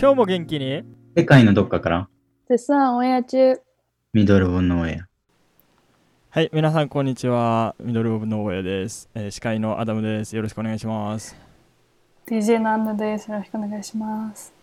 今日も元気に？世界のどっかから絶賛オンエア中。ミドルオブノーエア。はい皆さんこんにちはミドルオブノーウェアです、えー司会のアダムですよろしくお願いします DJ のアンナです。よろしくお願いします。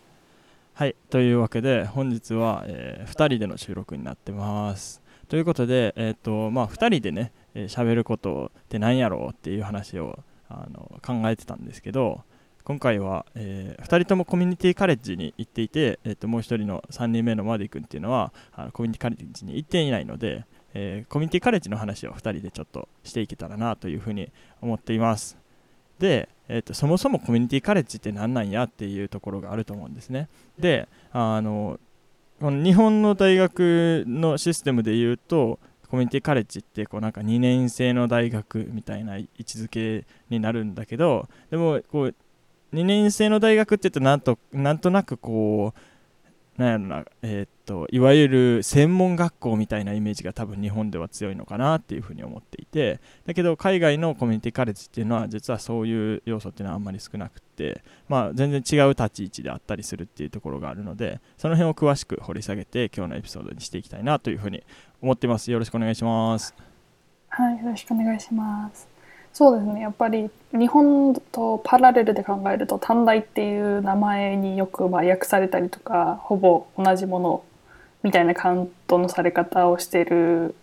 はいというわけで本日は、え2人での収録になってますということでえっ、とまあ2人でねえ喋、ることって何やろうっていう話をあの考えてたんですけど今回は、え2人ともコミュニティカレッジに行っていて、えー、ともう1人の3人目のマディ君っていうのはあのコミュニティカレッジに行っていないので、えーコミュニティカレッジの話を2人でちょっとしていけたらなというふうに思っています。で、えー、とそもそもコミュニティカレッジって何なんやっていうところがあると思うんですね。であのこの日本の大学のシステムで言うとコミュニティカレッジってこうなんか2年生の大学みたいな位置づけになるんだけどでもこう2年生の大学って言うとなんとなんとなくこうなんやろなえーっといわゆる専門学校みたいなイメージが多分日本では強いのかなっていうふうに思っていてだけど海外のコミュニティカレッジっていうのは実はそういう要素っていうのはあんまり少なくてまあ全然違う立ち位置であったりするっていうところがあるのでその辺を詳しく掘り下げて今日のエピソードにしていきたいなというふうに思っていますよろしくお願いしますはい、よろしくお願いします。そうですね。やっぱり日本とパラレルで考えると短大っていう名前によくまあ訳されたりとか、ほぼ同じものみたいなカウントのされ方をしている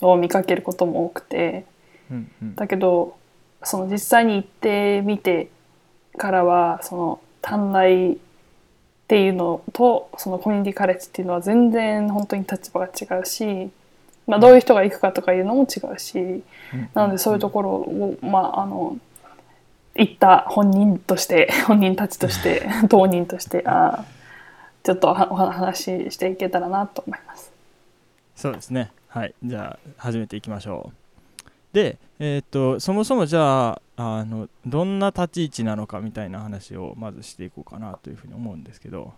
のを見かけることも多くて、うんうんだけどその実際に行ってみてからはその短大っていうのとそのコミュニティカレッジっていうのは全然本当に立場が違うし、まあ、どういう人が行くかとかいうのも違うしなのでそういうところを、まあ、あの行った本人として 本人たちとして 当人としてあちょっとお話ししていけたらなと思います。そうですね。はい。じゃあ始めていきましょう。でえーっとそもそもじゃああのどんな立ち位置なのかみたいな話をまずしていこうかなというふうに思うんですけど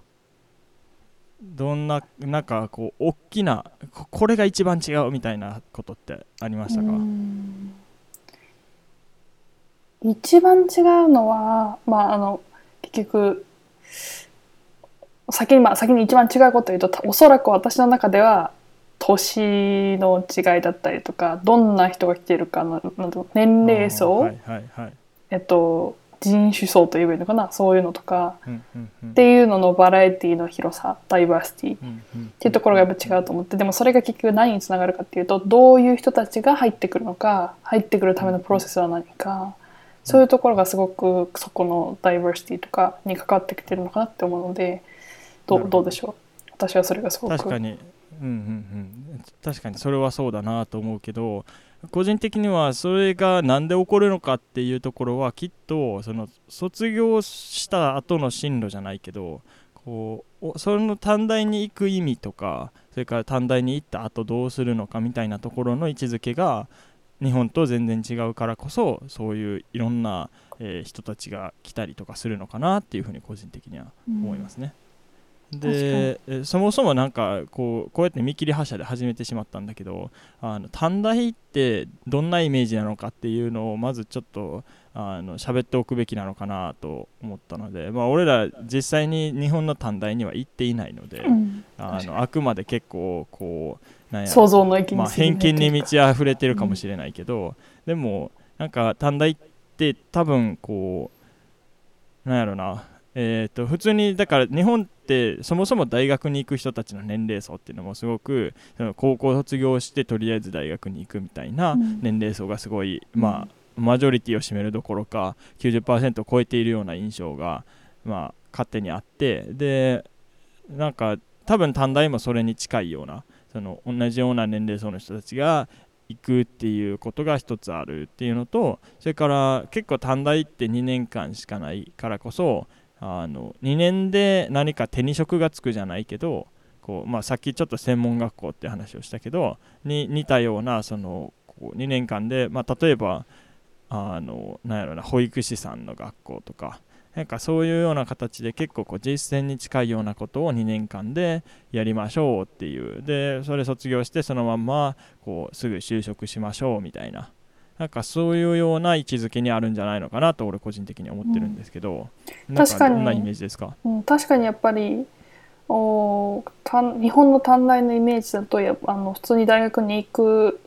どんななんかこう大きなここれが一番違うみたいなことってありましたか？うん。一番違うのは、まあ、あの結局先に,、まあ、先に一番違うことを言うとたおそらく私の中では年の違いだったりとかどんな人が来てるかの年齢層、はいはいはい。えっと、人種層と言えばいいのかな？そういうのとか。っていうののバラエティの広さダイバーシティ。っていうところがやっぱ違うと思って。でもそれが結局何につながるかっていうとどういう人たちが入ってくるのか入ってくるためのプロセスは何か。そういうところがすごくそこのダイバーシティとかに関わってきてるのかなって思うのでど。どうでしょう？私はそれがすごく。確かに。うんうんうん確かにそれはそうだなと思うけど個人的にはそれが何で起こるのかっていうところはきっとその卒業した後の進路じゃないけどこうその短大に行く意味とかそれから短大に行った後どうするのかみたいなところの位置づけが日本と全然違うからこそそういういろんな、えー人たちが来たりとかするのかなっていうふうに個人的には思いますね。でえそもそもなんかこうこうやって見切り発車で始めてしまったんだけどあの短大ってどんなイメージなのかっていうのをまずちょっとあの喋っておくべきなのかなと思ったので、まあ、俺ら実際に日本の短大には行っていないので、うん。あのあくまで結構こうなんやろ。想像のまあ、偏見に満ち溢れてるかもしれないけど、でもなんか短大って多分こうなんやろなえー、と普通にだから日本ってそもそも大学に行く人たちの年齢層っていうのもすごく高校卒業してとりあえず大学に行くみたいなうん。年齢層がすごい、まあマジョリティを占めるどころか90%を超えているような印象が、まあ、勝手にあってでなんか多分短大もそれに近いようなその同じような年齢層の人たちが行くっていうことが一つあるっていうのとそれから結構短大って2年間しかないからこそあの2年で何か手に職がつくじゃないけどこう、まあ、さっきちょっと専門学校って話をしたけどに似たようなそのこう2年間で、まあ、例えばあのなんやろな保育士さんの学校とかなんかそういうような形で結構こう実践に近いようなことを2年間でやりましょうっていう。でそれ卒業してそのまんまこうすぐ就職しましょうみたいななんかそういうような位置づけにあるんじゃないのかなと俺個人的には思ってるんですけど、なん確かにどんなイメージですか？うん、確かにやっぱりお短日本の短大のイメージだとやあの普通に大学に行く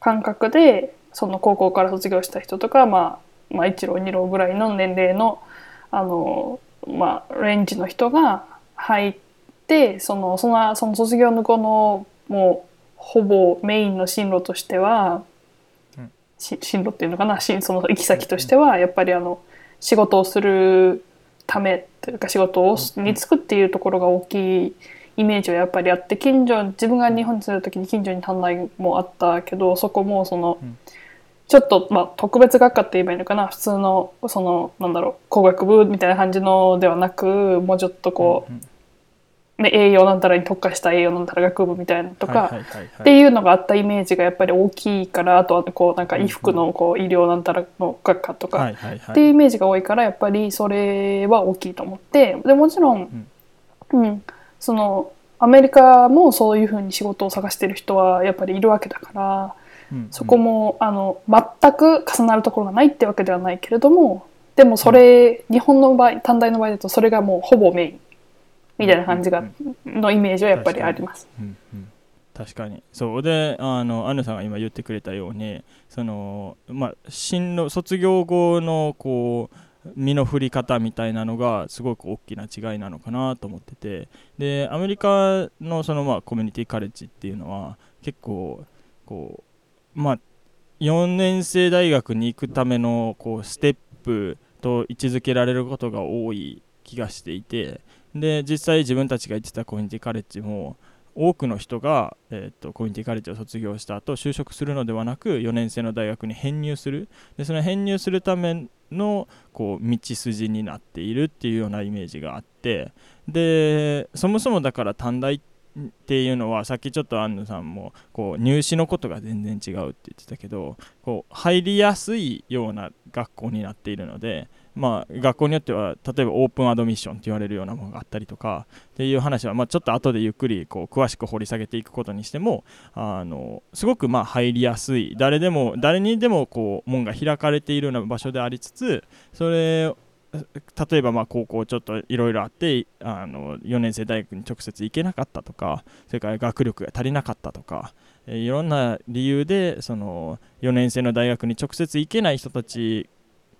感覚でその高校から卒業した人とか、まあ、まあ1浪2浪ぐらいの年齢のあの、まあ、レンジの人が入ってそのそのその卒業の後のもうほぼメインの進路としては、進路っていうのかな？しその行き先としてはやっぱりあの仕事をするためというか仕事をうんに就くっていうところが大きいイメージはやっぱりあって近所自分が日本に住んでる時に近所に短大もあったけどそこもその、うん。ちょっと、まあ、特別学科って言えばいいのかな？普通のそのなんだろう工学部みたいな感じのではなくもうちょっとこうんう、ね、栄養なんたらに特化した栄養なんたら学部みたいなのとか、っていうのがあったイメージがやっぱり大きいからあとはこうなんか衣服のこう医療なんたらの学科とか、っていうイメージが多いからやっぱりそれは大きいと思ってでもちろん、うん。そのアメリカもそういうふうに仕事を探してる人はやっぱりいるわけだからうんそこもあの全く重なるところがないってわけではないけれどもでもそれ、日本の場合短大の場合だとそれがもうほぼメインみたいな感じが、うんのイメージはやっぱりあります。うんうん。確かに。そう。であのアンヌさんが今言ってくれたようにそのまあ進路卒業後のこう身の振り方みたいなのがすごく大きな違いなのかなと思ってて。でアメリカのそのまあコミュニティカレッジっていうのは結構こうまあ4年生大学に行くためのこうステップと位置づけられることが多い気がしていてで実際自分たちが行ってたコミュニティカレッジも多くの人が、えー、とコミュニティカレッジを卒業した後就職するのではなく4年生の大学に編入する。でその編入するためのこう道筋になっているっていうようなイメージがあって。でそもそもだから短大っていうのはさっきちょっと安野さんもこう入試のことが全然違うって言ってたけどこう入りやすいような学校になっているのでまあ、学校によっては例えばオープンアドミッションって言われるようなものがあったりとかっていう話は、まあ、ちょっと後でゆっくりこう詳しく掘り下げていくことにしてもあのすごくまあ入りやすい。誰でも誰にでもこう門が開かれているような場所でありつつそれ例えばまあ高校ちょっといろいろあってあの4年生大学に直接行けなかったとかそれから学力が足りなかったとかいろんな理由でその4年生の大学に直接行けない人たち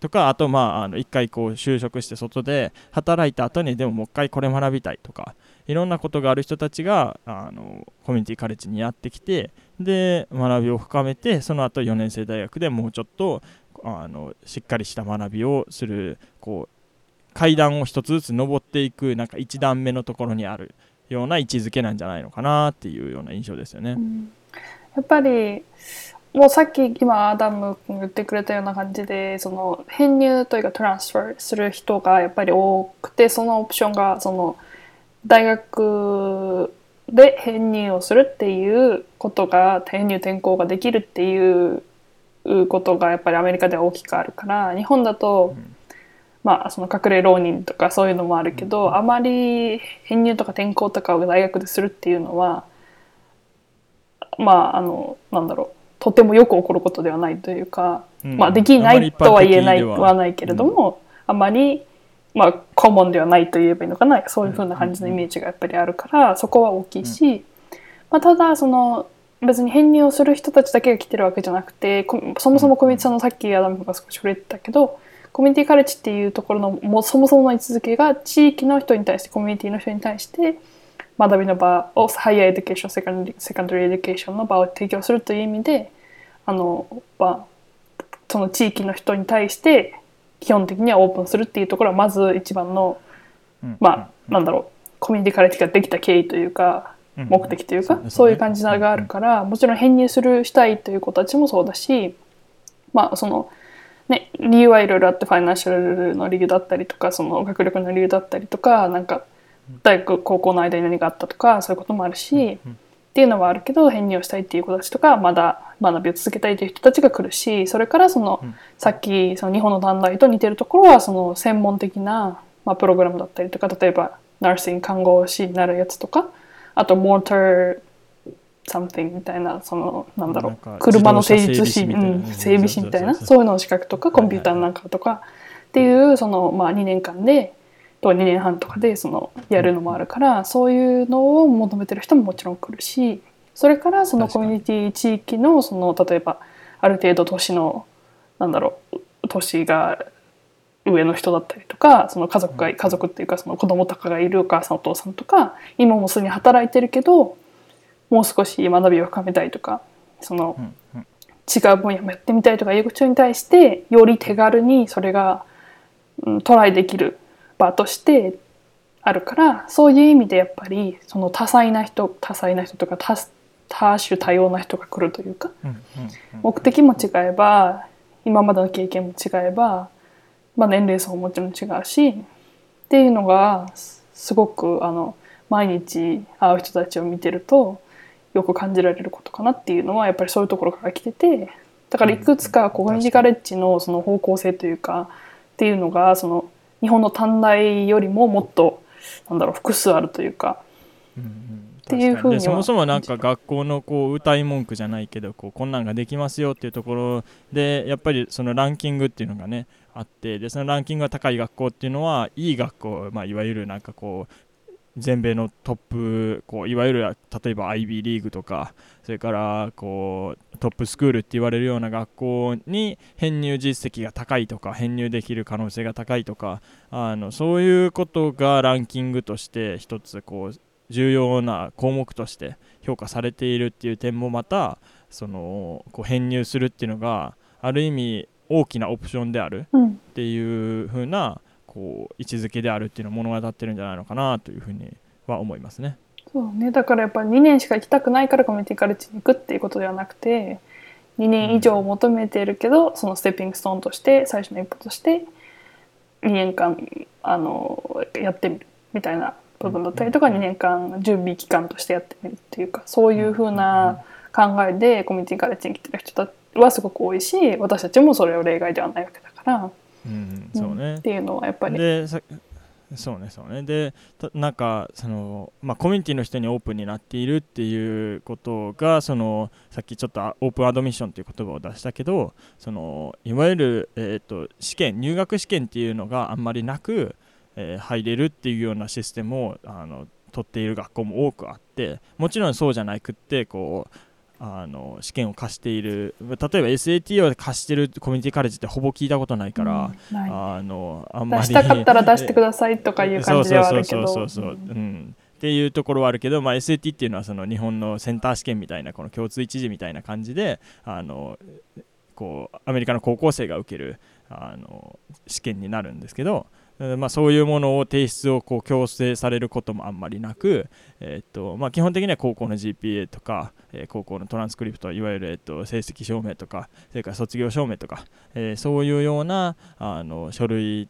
とかあとまああの1回こう就職して外で働いた後にでももう一回これ学びたいとかいろんなことがある人たちがあのコミュニティカレッジにやってきてで学びを深めてその後4年生大学でもうちょっとあのしっかりした学びをするこう階段を一つずつ登っていくなんか1段目のところにあるような位置づけなんじゃないのかなっていうような印象ですよね。やっぱりもうさっき今アダム君が言ってくれたような感じでその編入というかトランスファーする人がやっぱり多くてそのオプションがその大学で編入をするっていうことが編入転校ができるっていうことがやっぱりアメリカでは大きくあるから日本だと、うん。まあその隠れ浪人とかそういうのもあるけど、あまり編入とか転校とかを大学でするっていうのはまああのなんだろうとてもよく起こることではないというか、うん。まあできないとは言えないは。はないけれども、あまりまあコモンではないと言えばいいのかな。そういうふうな感じのイメージがやっぱりあるからそこは大きいし、まあ、ただその別に編入をする人たちだけが来てるわけじゃなくてこそもそもコミュニティさんのさっきアダムが少し触れてたけどコミュニティカレッジっていうところのもうそもそもの位置づけが地域の人に対してコミュニティの人に対して学びの場を higher education secon- secondary education の場を提供するという意味であの、まあ、その地域の人に対して基本的にはオープンするっていうところはまず一番のうん。まあなんだろうコミュニティカレッジができた経緯というかうん。目的というか、そういう感じがあるから、もちろん編入するしたいという子たちもそうだしまあそのね理由はいろいろあってファイナンシャルの理由だったりとかその学力の理由だったりとかなんか大学高校の間に何があったとかそういうこともあるし、うんっていうのはあるけど編入をしたいっていう子たちとかまだ学びを続けたいという人たちが来るしそれからその、うん。さっきその日本の短大と似てるところはその専門的な、まあ、プログラムだったりとか例えばナーシング看護師になるやつとかあとモーター something みたいなそのなんだろう車の整備士みたいな。うん整備士みたいなそういうのの資格とかコンピューターのなんかとかっていうそのまあ2年間でと2年半とかでそのやるのもあるからそういうのを求めてる人ももちろん来るしそれからそのコミュニティ地域のその例えばある程度都市のなんだろう都市が上の人だったりとかその家族が家族っていうかその子供とかがいるお母さんお父さんとか今もすでに働いてるけどもう少し学びを深めたいとかその違う分野もやってみたいとかいう人に対してより手軽にそれが、うん、トライできる場としてあるからそういう意味でやっぱりその多彩な人多彩な人とか多多種多様な人が来るというか目的も違えば今までの経験も違えば、まあ、年齢層ももちろん違うしっていうのがすすごくあの毎日会う人たちを見てるとよく感じられることかなっていうのはやっぱりそういうところから来ててだからいくつかコミュニティカレッジのその方向性というかっていうのがその日本の短大よりももっとなんだろう複数あるというか。うんうん。っていうふうには確かでそもそもなんか学校のこう歌い文句じゃないけどこうこんなんができますよっていうところでやっぱりそのランキングっていうのがねあってでそのランキングが高い学校っていうのはいい学校、まあ、いわゆるなんかこう全米のトップこういわゆる例えば IB リーグとかそれからこうトップスクールって言われるような学校に編入実績が高いとか編入できる可能性が高いとかあのそういうことがランキングとして一つこう重要な項目として評価されているっていう点もまたそのこう編入するっていうのがある意味大きなオプションであるうん。っていう風なこう位置づけであるっていうのを物語ってるんじゃないのかなというふうには思いますね。そうね、だからやっぱり2年しか行きたくないからコミュニティカレッジに行くっていうことではなくて2年以上求めているけど、そのステッピングストーンとして最初の一歩として2年間あのやってみるみたいな部分だったりとか、2年間準備期間としてやってみるっていうかそういうふうな考えでコミュニティカレッジに来てる人はすごく多いし私たちもそれを例外ではないわけだから、うん、そうね、っていうのはやっぱり。でさそうねそうね。でたなんかその、まあ、コミュニティの人にオープンになっているっていうことがそのさっきちょっとあオープンアドミッションという言葉を出したけどそのいわゆる、えー、と試験入学試験っていうのがあんまりなく、えー入れるっていうようなシステムをあの取っている学校も多くあってもちろんそうじゃなくってこうあの試験を課している。例えば SAT を課してるコミュニティカレッジってほぼ聞いたことないから、うんあのあんまり出したかったら出してくださいとかいう感じではあるけど。そうそうそうそうそう、う。ん。うん、っていうところはあるけど、まあ、SAT っていうのはその日本のセンター試験みたいなこの共通一次みたいな感じであのこうアメリカの高校生が受けるあの試験になるんですけど、えーまあ、そういうものを提出をこう強制されることもあんまりなく、えーっとまあ、基本的には高校の GPA とか、えー高校のトランスクリプトいわゆる、えっと成績証明とかそれから卒業証明とか、えーそういうようなあの書類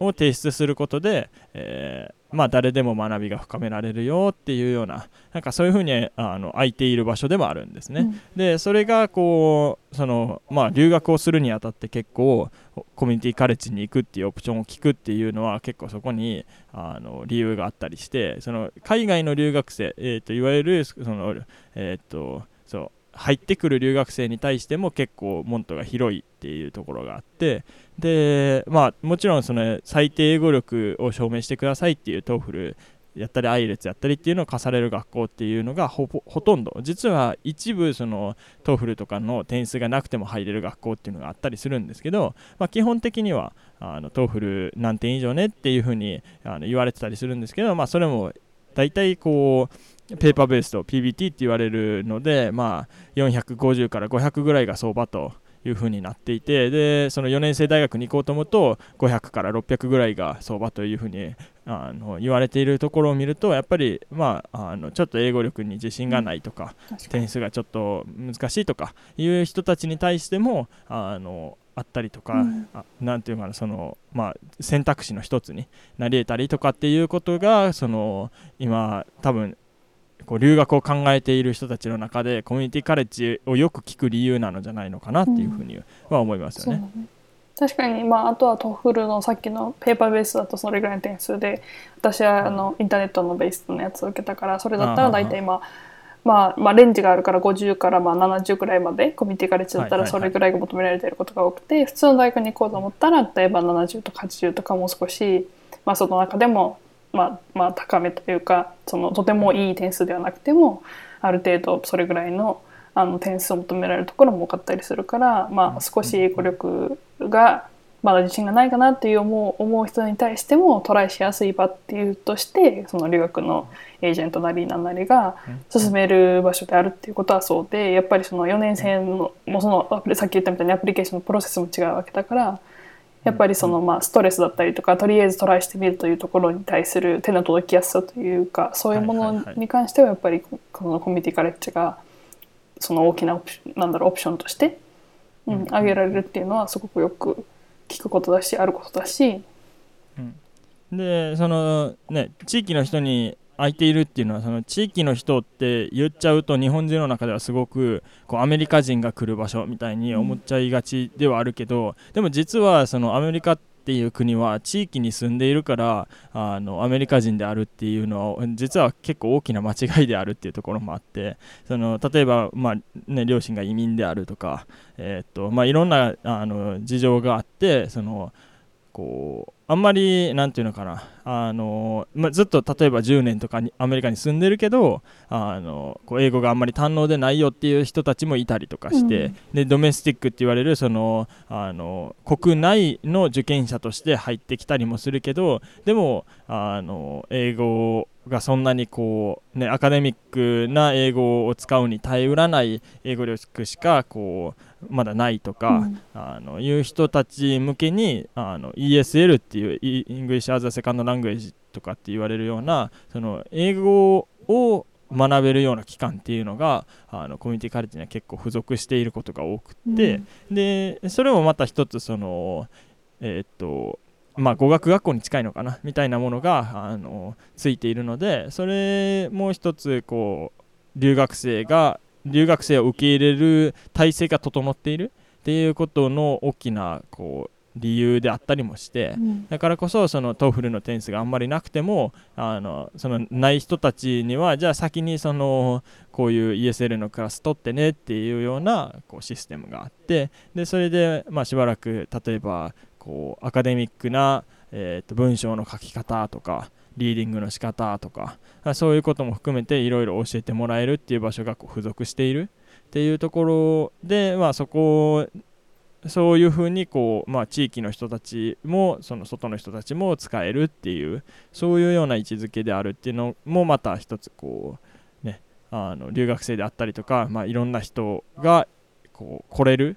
を提出することで、えーまあ、誰でも学びが深められるよっていうようななんかそういうふうにあの空いている場所でもあるんですね。うんでそれがこうその、まあ、留学をするにあたって結構コミュニティカレッジに行くっていうオプションを聞くっていうのは結構そこにあの理由があったりしてその海外の留学生、えー、といわゆるその、えー、と入ってくる留学生に対しても結構モントが広いっていうところがあってでまあもちろんその最低英語力を証明してくださいっていう TOEFL やったり IELTS やったりっていうのを課される学校っていうのがほぼほとんど。実は一部その TOEFL とかの点数がなくても入れる学校っていうのがあったりするんですけど、まあ、基本的にはあの TOEFL 何点以上ねっていうふうにあの言われてたりするんですけど、まあ、それも大体こうペーパーベースと PBT って言われるので、まあ、450から500ぐらいが相場というふうになっていてでその4年生大学に行こうと思うと500から600ぐらいが相場というふうにあの言われているところを見るとやっぱり、まあ、あのちょっと英語力に自信がないとか、確かに。点数がちょっと難しいとかいう人たちに対してもあのあったりとか、うん。あなんていうかなその、まあ、選択肢の一つになり得たりとかっていうことがその今多分こう留学を考えている人たちの中でコミュニティカレッジをよく聞く理由なのじゃないのかなっていうふうには思いますよね。そうだね。確かに、まあ、あとはトフルのさっきのペーパーベースだとそれぐらいの点数で私はあのインターネットのベースのやつを受けたからそれだったら大体まあまあ、まあレンジがあるから50からまあ70ぐらいまでコミュニティカレッジだったらそれぐらいが求められていることが多くて、普通の大学に行こうと思ったら例えば70とか80とかもう少し、まあ、その中でも、まあ、まあ高めというかそのとてもいい点数ではなくてもある程度それぐらいのあの点数を求められるところも多かったりするから、まあ、少し英語力がまだ自信がないかなっていう思う思う人に対してもトライしやすい場っていうとしてその留学のエージェントなりなんなりが進める場所であるっていうことはそうでやっぱりその4年生のもうそのアプリさっき言ったみたいにアプリケーションのプロセスも違うわけだからやっぱりそのまあストレスだったりとかとりあえずトライしてみるというところに対する手の届きやすさというかそういうものに関してはやっぱりこのコミュニティカレッジがその大きなオプションなんだろうオプションとして、うん、挙げられるっていうのはすごくよく聞くことだしあることだし、うん。でそのね地域の人に空いているっていうのはその地域の人って言っちゃうと日本人の中ではすごくこうアメリカ人が来る場所みたいに思っちゃいがちではあるけど、でも実はそのアメリカってていう国は地域に住んでいるからあのアメリカ人であるっていうのは実は結構大きな間違いであるっていうところもあってその例えば、まあね、両親が移民であるとか、えーっとまあ、いろんなあの事情があってそのこうあんまりなんていうのかな。あの、まあ、ずっと例えば10年とかにアメリカに住んでるけどあのこう英語があんまり堪能でないよっていう人たちもいたりとかして、うん。でドメスティックって言われるそのあの国内の受験者として入ってきたりもするけどでもあの英語がそんなにこう、ね、アカデミックな英語を使うに耐えうらない英語力しかこうまだないとか、うん。あのいう人たち向けにあの ESL っていう English as a Second Language とかって言われるようなその英語を学べるような機関っていうのがあのコミュニティカレッジには結構付属していることが多くって、でそれもまた一つそのえーっとまあ語学学校に近いのかなみたいなものがあのついているのでそれも一つこう留学生が留学生を受け入れる体制が整っているっていうことの大きなこう理由であったりもして、うん。だからこそそのトーフルの点数があんまりなくてもあのそのない人たちにはじゃあ先にそのこういう ESL のクラス取ってねっていうようなこうシステムがあってでそれでまあしばらく例えばこうアカデミックな、えーと文章の書き方とかリーディングの仕方とかそういうことも含めていろいろ教えてもらえるっていう場所がこう付属しているっていうところで、まあ、そこそういうふうにこう、まあ、地域の人たちもその外の人たちも使えるっていうそういうような位置づけであるっていうのもまた一つこう、ね、あの留学生であったりとか、まあ、いろんな人がこう来れる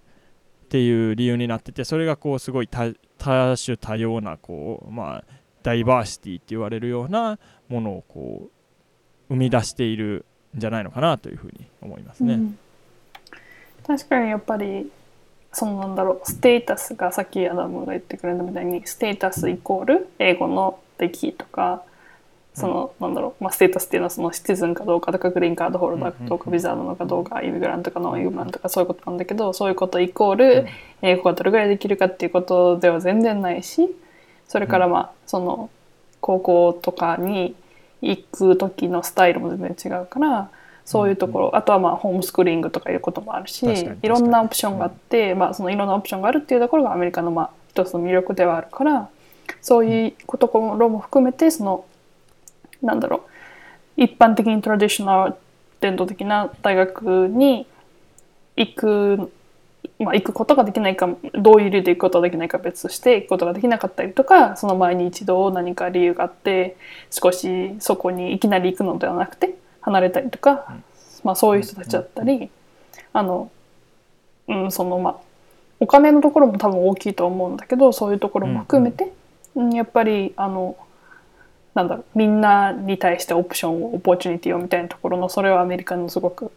っていう理由になっててそれがこうすごい多多種多様なこう、まあ、ダイバーシティって言われるようなものをこう生み出しているんじゃないのかなというふうに思いますね。うん。確かにやっぱりそのなんだろうステータスがさっきアダムが言ってくれたみたいにステータスイコール英語の出来とかその、なんだろう、まあ、ステータスっていうのはそのシティズンかどうかとかグリーンカードホルダーかどうか、うんビザなのかどうかイミグラントかノンイミグラントかそういうことなんだけどそういうことイコール英語がどれぐらいできるかっていうことでは全然ないしそれからまあその高校とかに行く時のスタイルも全然違うからそういうところ、あとはまあホームスクーリングとかいうこともあるしいろんなオプションがあって、まあ、そのいろんなオプションがあるっていうところがアメリカのまあ一つの魅力ではあるからそういうところも含めてそのなんだろう一般的にトラディショナル伝統的な大学に行く、まあ、行くことができないかどういう理由で行くことができないかは別として行くことができなかったりとかその前に一度何か理由があって少しそこにいきなり行くのではなくて離れたりとか、まあ、そういう人たちだったり、あの、うん、そのまあお金のところも多分大きいと思うんだけどそういうところも含めて、うんやっぱりあのなんだろうみんなに対してオプションをオポチュニティをみたいなところのそれはアメリカのすごく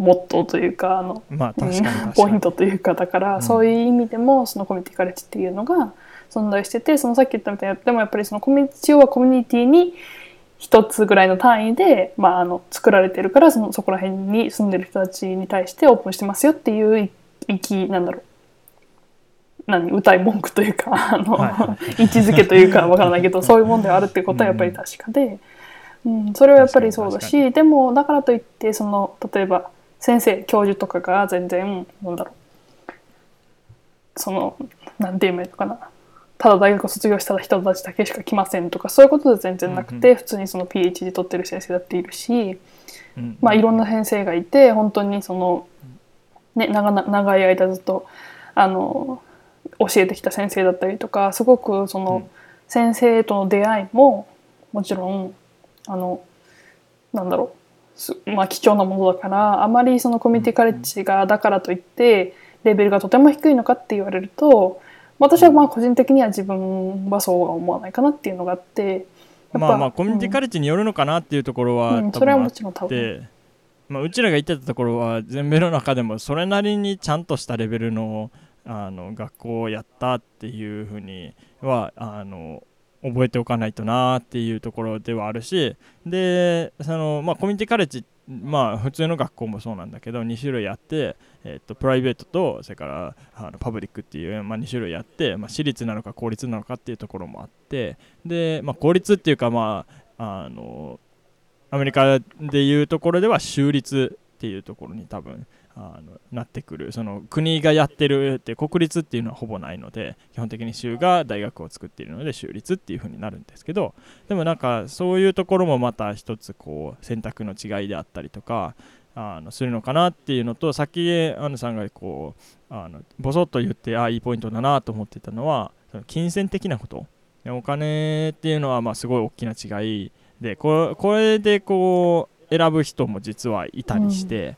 モットーというかあのまあ確かに確かに。ポイントというかだから、うん。そういう意味でもそのコミュニティカレッジっていうのが存在しててそのさっき言ったみたいにでもやっぱりそのコミュニティはコミュニティに一つぐらいの単位で、まあ、あの作られてるからそのそこら辺に住んでる人たちに対してオープンしてますよっていういいきなんだろう。何？歌い文句というかあの、はいは位置づけというかわからないけどそういうもんではあるってことはやっぱり確かで、うん、それはやっぱりそうだしでもだからといってその例えば先生教授とかが全然なんだろう。そのなんて言えばいいのかな。ただ大学を卒業した人たちだけしか来ませんとかそういうことで全然なくて、うんう普通にその PhD 取ってる先生だっているし、うんまあ、いろんな先生がいて本当にその、ね、長な長い間ずっとあの教えてきた先生だったりとかすごくその、うん。先生との出会いももちろんあのなんだろう。すまあ貴重なものだからあまりそのコミュニティカレッジがだからといってレベルがとても低いのかって言われると私はまあ個人的には自分はそうは思わないかなっていうのがあってまあまあコミュニティカレッジによるのかなっていうところは、うん。それはもちろん多分。て、まあ、うちらが言ってたところは全米の中でもそれなりにちゃんとしたレベルのあの学校をやったっていうふうにはあの覚えておかないとなっていうところではあるしでその、まあ、コミュニティカレッジまあ普通の学校もそうなんだけど2種類あって、えっとプライベートとそれからあのパブリックっていう、まあ、2種類あって、まあ、私立なのか公立なのかっていうところもあってで、まあ、公立っていうかまああのアメリカでいうところでは州立っていうところに多分あのなってくる。その国がやってるって国立っていうのはほぼないので基本的に州が大学を作っているので州立っていう風になるんですけどでもなんかそういうところもまた一つこう選択の違いであったりとかあのするのかなっていうのとさっきアンヌさんがこうあのボソッと言ってああいいポイントだなと思ってたのはその金銭的なこと。お金っていうのはまあすごい大きな違いでここれでこう選ぶ人も実はいたりして、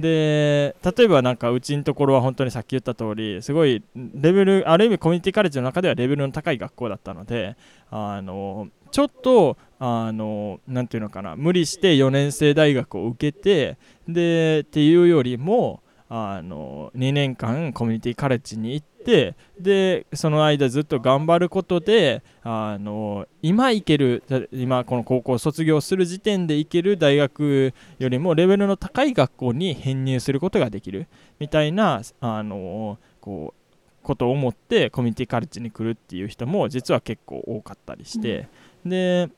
で例えばなんかうちのところは本当にさっき言った通りすごいレベルある意味コミュニティカレッジの中ではレベルの高い学校だったのであのちょっとあのなていうのかな無理して4年生大学を受けてでっていうよりもあの2年間コミュニティカレッジに行ってでその間ずっと頑張ることであの今行ける今この高校を卒業する時点で行ける大学よりもレベルの高い学校に編入することができる。みたいなあのこうことを思ってコミュニティカレッジに来るっていう人も実は結構多かったりして、で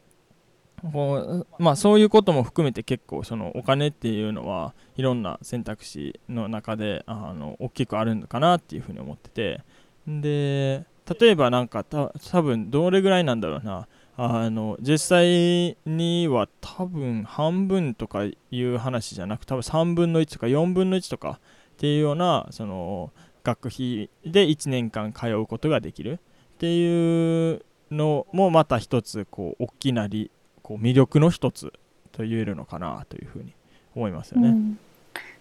こうまあ、そういうことも含めて結構そのお金っていうのはいろんな選択肢の中であの大きくあるのかなっていうふうに思ってて。で例えばなんかた多分どれぐらいなんだろうな。あの実際には多分半分とかいう話じゃなく多分3分の1とか4分の1とかっていうようなその学費で1年間通うことができるっていうのもまた一つこう大きなりこう魅力の一つと言えるのかなというふうに思いますよね。うん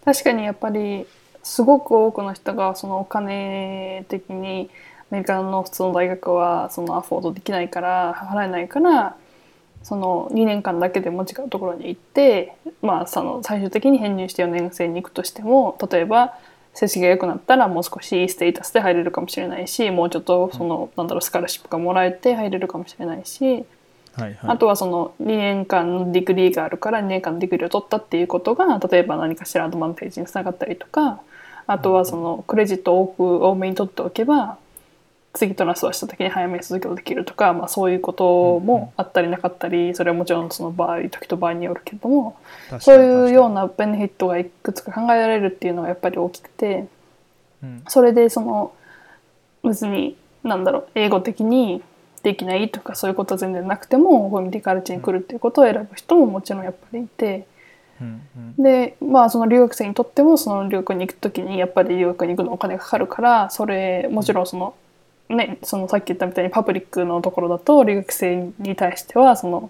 確かにやっぱりすごく多くの人がそのお金的にアメリカの普通の大学はそのアフォードできないから払えないからその2年間だけでも違うところに行って、まあ、その最終的に編入して4年生に行くとしても例えば成績が良くなったらもう少しいいステータスで入れるかもしれないしもうちょっとその、なんだろうスカラシップがもらえて入れるかもしれないし。はいはい、あとはその2年間の degree があるから2年間の degree を取ったっていうことが例えば何かしらアドバンテージにつながったりとかあとはそのクレジットを多く多めに取っておけば次トランスファーした時に早めに続きできるとか、まあ、そういうこともあったりなかったりそれはもちろんその場合時と場合によるけどもそういうようなベネフィットがいくつか考えられるっていうのがやっぱり大きくてうん。それでその別に何だろう英語的にできないとかそういうことは全然なくてもコミュニティカルチに来るっていうことを選ぶ人ももちろんやっぱりいて。うんうん。でまあその留学生にとってもその留学に行く時にやっぱり留学に行くのお金がかかるからそれもちろんそのねそのさっき言ったみたいにパブリックのところだと留学生に対してはその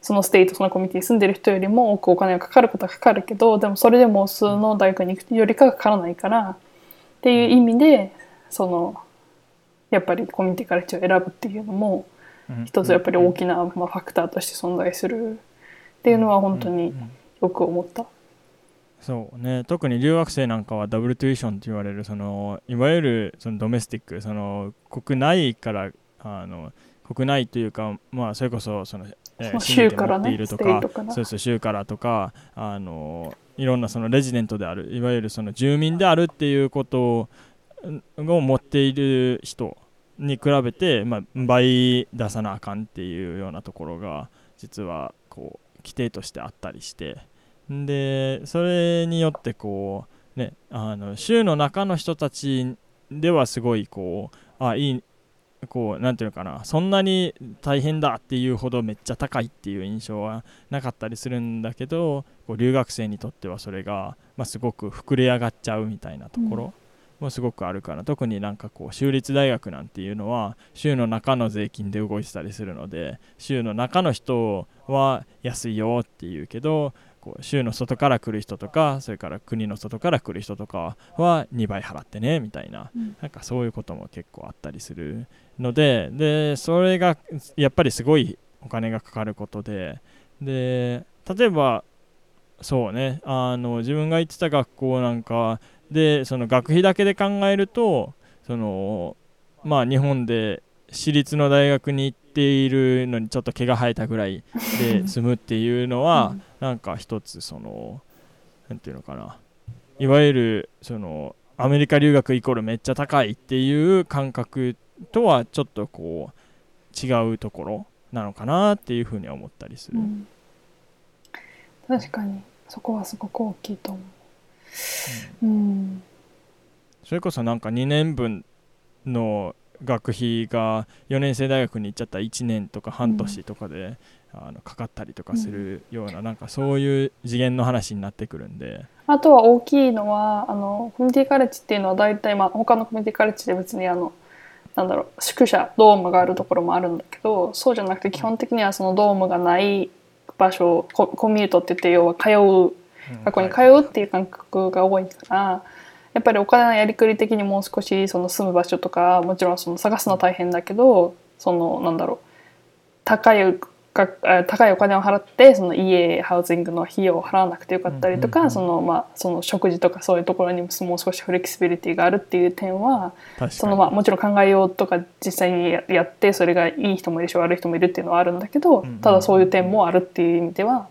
そのステイとそのコミュニティに住んでる人よりも多くお金がかかることはかかるけどでもそれでも普通の大学に行くよりかはかからないからっていう意味でそのやっぱりコミュニティカレッジを選ぶっていうのもうん。一つやっぱり大きな、まあ、ファクターとして存在するっていうのは本当によく思った。そうね。特に留学生なんかはダブルトゥイションと言われるそのいわゆるそのドメスティックその国内からあの国内というかまあそれこそその、えまあ住み手州からねとかそうそう州からとかあのいろんなそのレジデントであるいわゆるその住民であるっていうことをを持っている人に比べて、まあ、倍出さなあかんっていうようなところが実はこう規定としてあったりして。でそれによってこうねあの州の中の人たちではすごいこうあいいこうなていうのかなそんなに大変だっていうほどめっちゃ高いっていう印象はなかったりするんだけどこう留学生にとってはそれが、ま、すごく膨れ上がっちゃうみたいなところ。もすごくあるから、特になんかこう州立大学なんていうのは州の中の税金で動いてたりするので州の中の人は安いよっていうけどこう州の外から来る人とかそれから国の外から来る人とかは2倍払ってねみたいな,、うん。なんかそういうことも結構あったりするのででそれがやっぱりすごいお金がかかることでで例えばそうねあの自分が行ってた学校なんかでその学費だけで考えるとそのまあ日本で私立の大学に行っているのにちょっと毛が生えたぐらいで 済むっていうのは、うんなんか一つそのなんていうのかないわゆるそのアメリカ留学イコールめっちゃ高いっていう感覚とはちょっとこう違うところなのかなっていうふうには思ったりする。うん確かにそこはすごく大きいと思う。うん。それこそなんか2年分の学費が4年生大学に行っちゃったら1年とか半年とかで、あのかかったりとかするような、なんかそういう次元の話になってくるんで、あとは大きいのはあのコミュニティカレッジっていうのは大体、まあ、他のコミュニティカレッジで別にあのなんだろう宿舎ドームがあるところもあるんだけどそうじゃなくて基本的にはそのドームがない場所ココミュートって言って要は通う学校に通うっていう感覚が多いからやっぱりお金のやりくり的にもう少しその住む場所とかもちろんその探すのは大変だけどそのなんだろう高い高いお金を払ってその家ハウジングの費用を払わなくてよかったりとか、うんうんうん。そのまあその食事とかそういうところにももう少しフレキシビリティがあるっていう点はそのまあもちろん考えようとか実際にややってそれがいい人もいるし悪い人もいるっていうのはあるんだけどうんうん。ただそういう点もあるっていう意味では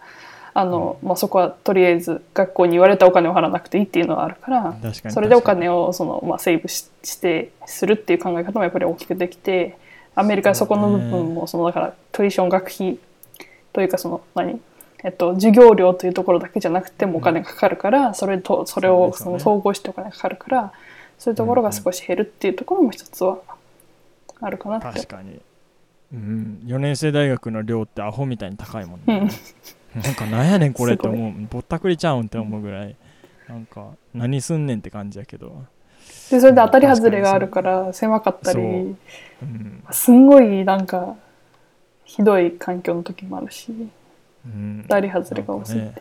あの、まあ、そこはとりあえず学校に言われたお金を払わなくていいっていうのはあるからそれでお金をその、まあ、セーブししてするっていう考え方もやっぱり大きくできてアメリカはそこの部分もそのだからトリション学費というかその何？えっと、授業料というところだけじゃなくてもお金がかかるから、それとそれをその総合してお金がかかるからそういうところが少し減るっていうところも一つはあるかなって。確かに、うん、4年生大学の寮ってアホみたいに高いもんね、なんかなんやねんこれって思う。ぼったくりちゃうんって思うぐらい。なんか何すんねんって感じやけど、でそれで当たり外れがあるから狭かったり。う。ん。すんごいなんかひどい環境の時もあるしうん、当たり外れが多すぎて、ね。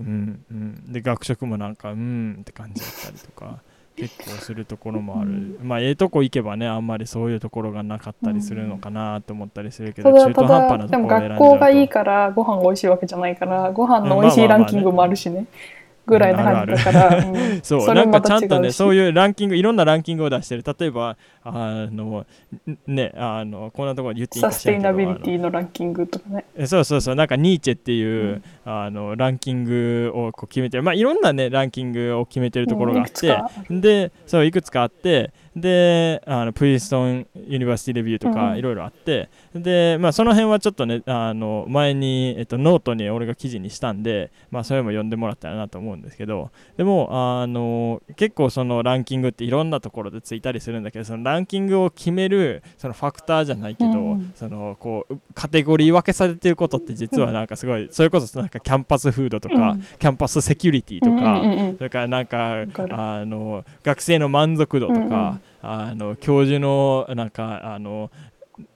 うんうん、で学食もなんかうんって感じだったりとか結構するところもある、うん。まあええとこ行けばねあんまりそういうところがなかったりするのかなと思ったりするけたど、中途だた半端なところを選んじゃうと。学校がいいからご飯が美味しいわけじゃないからご飯の美味しいランキングもあるしねぐらいの感じだから、うん。そうなんかちゃんしとねそういうランキングいろんなランキングを出してる。例えばあのんねあのこんなところで言っていいかサステイナビリティィのランキングとかね。そうそうそうなんかニーチェっていう、うん。あのランキングをこう決めてるまあいろんなねランキングを決めてるところがあって、でそういくつかあってであのプリンストンユニバーシティレビューとうん。かいろいろあって、でまあその辺はちょっとねあの前に、えっと、ノートに俺が記事にしたんでまあそれも読んでもらったらなと思うんですけどでもあの結構そのランキングっていろんなところでついたりするんだけどそのランキングを決めるそのファクターじゃないけど、うんそのこうカテゴリー分けされてることって実はなんかすごいそれこそなんかキャンパスフードとか、うん。キャンパスセキュリティとか、うんうんうんそれからなんかあの学生の満足度とか、うんうんあの教授のなんかあの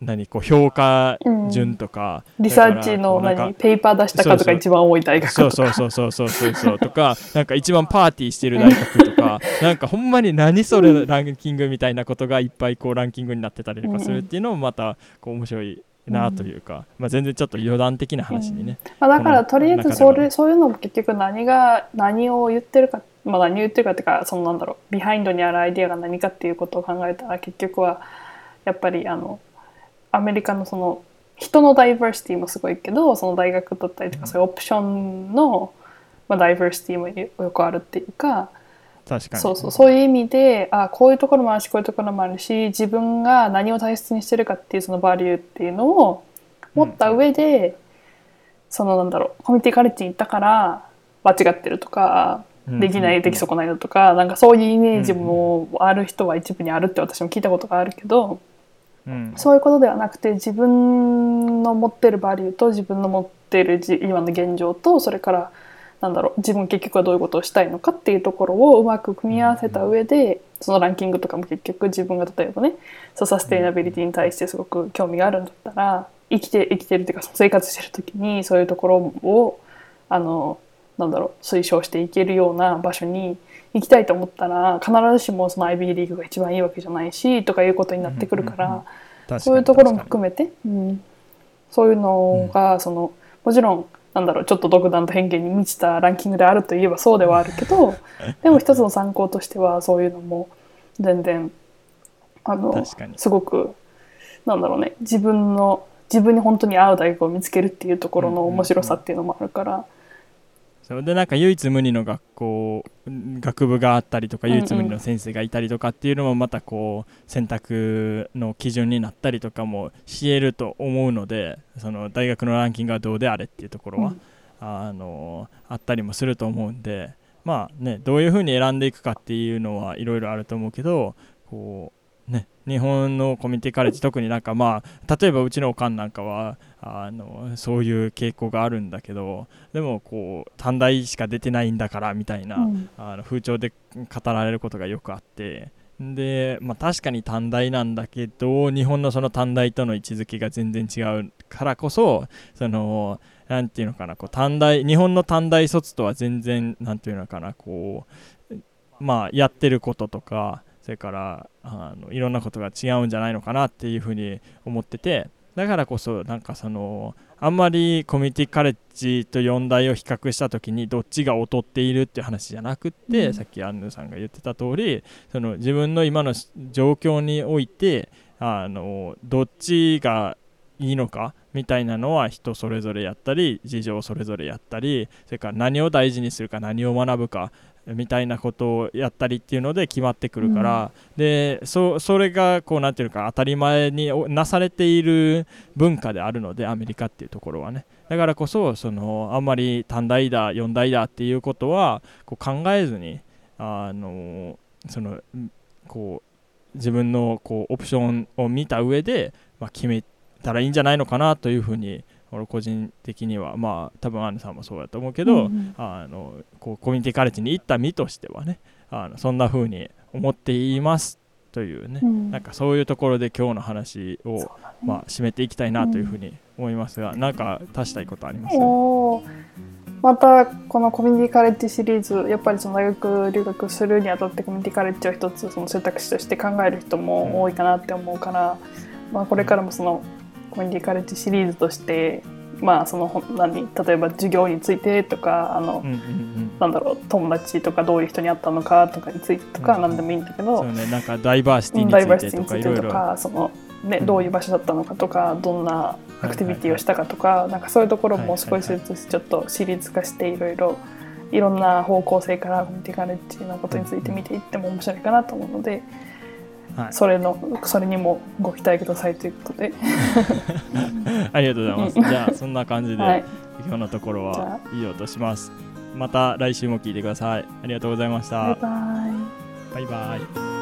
何こう評価順とか、リサーチの何ペーパー出した数が一番多い大学そうとかそうそうそうそうそうそうとかなんか一番パーティーしてる大学とかなんかほんまに何それランキングみたいなことがいっぱいこうランキングになってたりとかするっていうのもまたこう面白いなというか、まあ、全然ちょっと余談的な話にね、まあ、だからとりあえずそれそういうのも結局何が何を言ってるか、ってるかっていうかそのなんだろう behind にあるアイデアが何かっていうことを考えたら結局はやっぱりあのアメリカのその人のダイバーシティもすごいけどその大学だったりとかそういうオプションの、まあ、ダイバーシティもよくあるっていうか。確かにそうそうそういう意味であこういうところもあるしこういうところもあるし自分が何を大切にしてるかっていうそのバリューっていうのを持った上で、そのなんだろうコミュニティカレッジに行ったから間違ってるとかできない、でき損ないのとかなんかそういうイメージもある人は一部にあるって私も聞いたことがあるけど、うん。そういうことではなくて自分の持ってるバリューと自分の持ってるじ今の現状とそれからなんだろう自分結局はどういうことをしたいのかっていうところをうまく組み合わせた上でそのランキングとかも結局自分が例えばねそうサステイナビリティに対してすごく興味があるんだったら生きて生きてるっていうか生活してる時にそういうところをあのなんだろう推奨していけるような場所に行きたいと思ったら必ずしもその IB リーグが一番いいわけじゃないしとかいうことになってくるから。うんうんそういうところも含めて、うん、そういうのが、そのもちろんなんだろうちょっと独断と偏見に満ちたランキングであるといえばそうではあるけど でも一つの参考としてはそういうのも全然あのすごくなんだろうね自分の自分に本当に合う大学を見つけるっていうところの面白さっていうのもあるから、それでなんか唯一無二の学校学部があったりとか唯一無二の先生がいたりとかっていうのもまたこう選択の基準になったりとかもしえると思うのでその大学のランキングはどうであれっていうところは、うん。あのあったりもすると思うんでまあねどういうふうに選んでいくかっていうのはいろいろあると思うけどこうね日本のコミュニティカレッジ特になんかまあ例えばうちのおかんなんかはあのそういう傾向があるんだけどでもこう短大しか出てないんだからみたいな、うん。あの風潮で語られることがよくあってで、まあ、確かに短大なんだけど日本のその短大との位置づけが全然違うからこそそのなんていうのかなこう短大日本の短大卒とは全然なんていうのかなこうまあやってることとかそれからあのいろんなことが違うんじゃないのかなっていうふうに思っててだからこそなんかそのあんまりコミュニティカレッジと4大を比較した時にどっちが劣っているっていう話じゃなくって、うん。さっきアンヌさんが言ってた通りその自分の今の状況においてあのどっちがいいのかみたいなのは人それぞれやったり事情それぞれやったりそれから何を大事にするか何を学ぶかみたいなことをやったりっていうので決まってくるから、でそそれがこうなんていうか当たり前におなされている文化であるのでアメリカっていうところはね。だからこそそのあんまり短大だ四大だっていうことはこう考えずにあのそのんこう自分のこうオプションを見た上で、まあ、決めたらいいんじゃないのかなというふうに俺個人的にはまあ多分アンヌさんもそうだと思うけど、うんうん。あのこうコミュニティカレッジに行った身としてはねあのそんな風に思っていますというね、うん。なんかそういうところで今日の話を、ねまあ、締めていきたいなというふうに思いますが、なんか足したいことあります？またこのコミュニティカレッジシリーズやっぱりその大学留学するにあたってコミュニティカレッジを一つその選択肢として考える人も多いかなって思うから、まあ、これからもそのコミュニティカレッジシリーズとしてまあその何例えば授業についてとかあの、うんうんうん。なんだろう友達とかどういう人に会ったのかとかについてとかうん何でもいいんだけそど、うねなんかダイバーシティについてととかいろいろ。かその、ね、うん。どういう場所だったのかとかどんなアクティビティをしたかとか、なんかそういうところも少しずつちょっとシリーズ化していろいろいろんな方向性からコミュニティカレッジのことについて見ていっても面白いかなと思うので、はい。それのそれにもご期待くださいということで、ありがとうございます、うん。じゃあそんな感じで、はい、今日のところは以上とします。また来週も聞いてください。ありがとうございました。バイバイ。バイバイ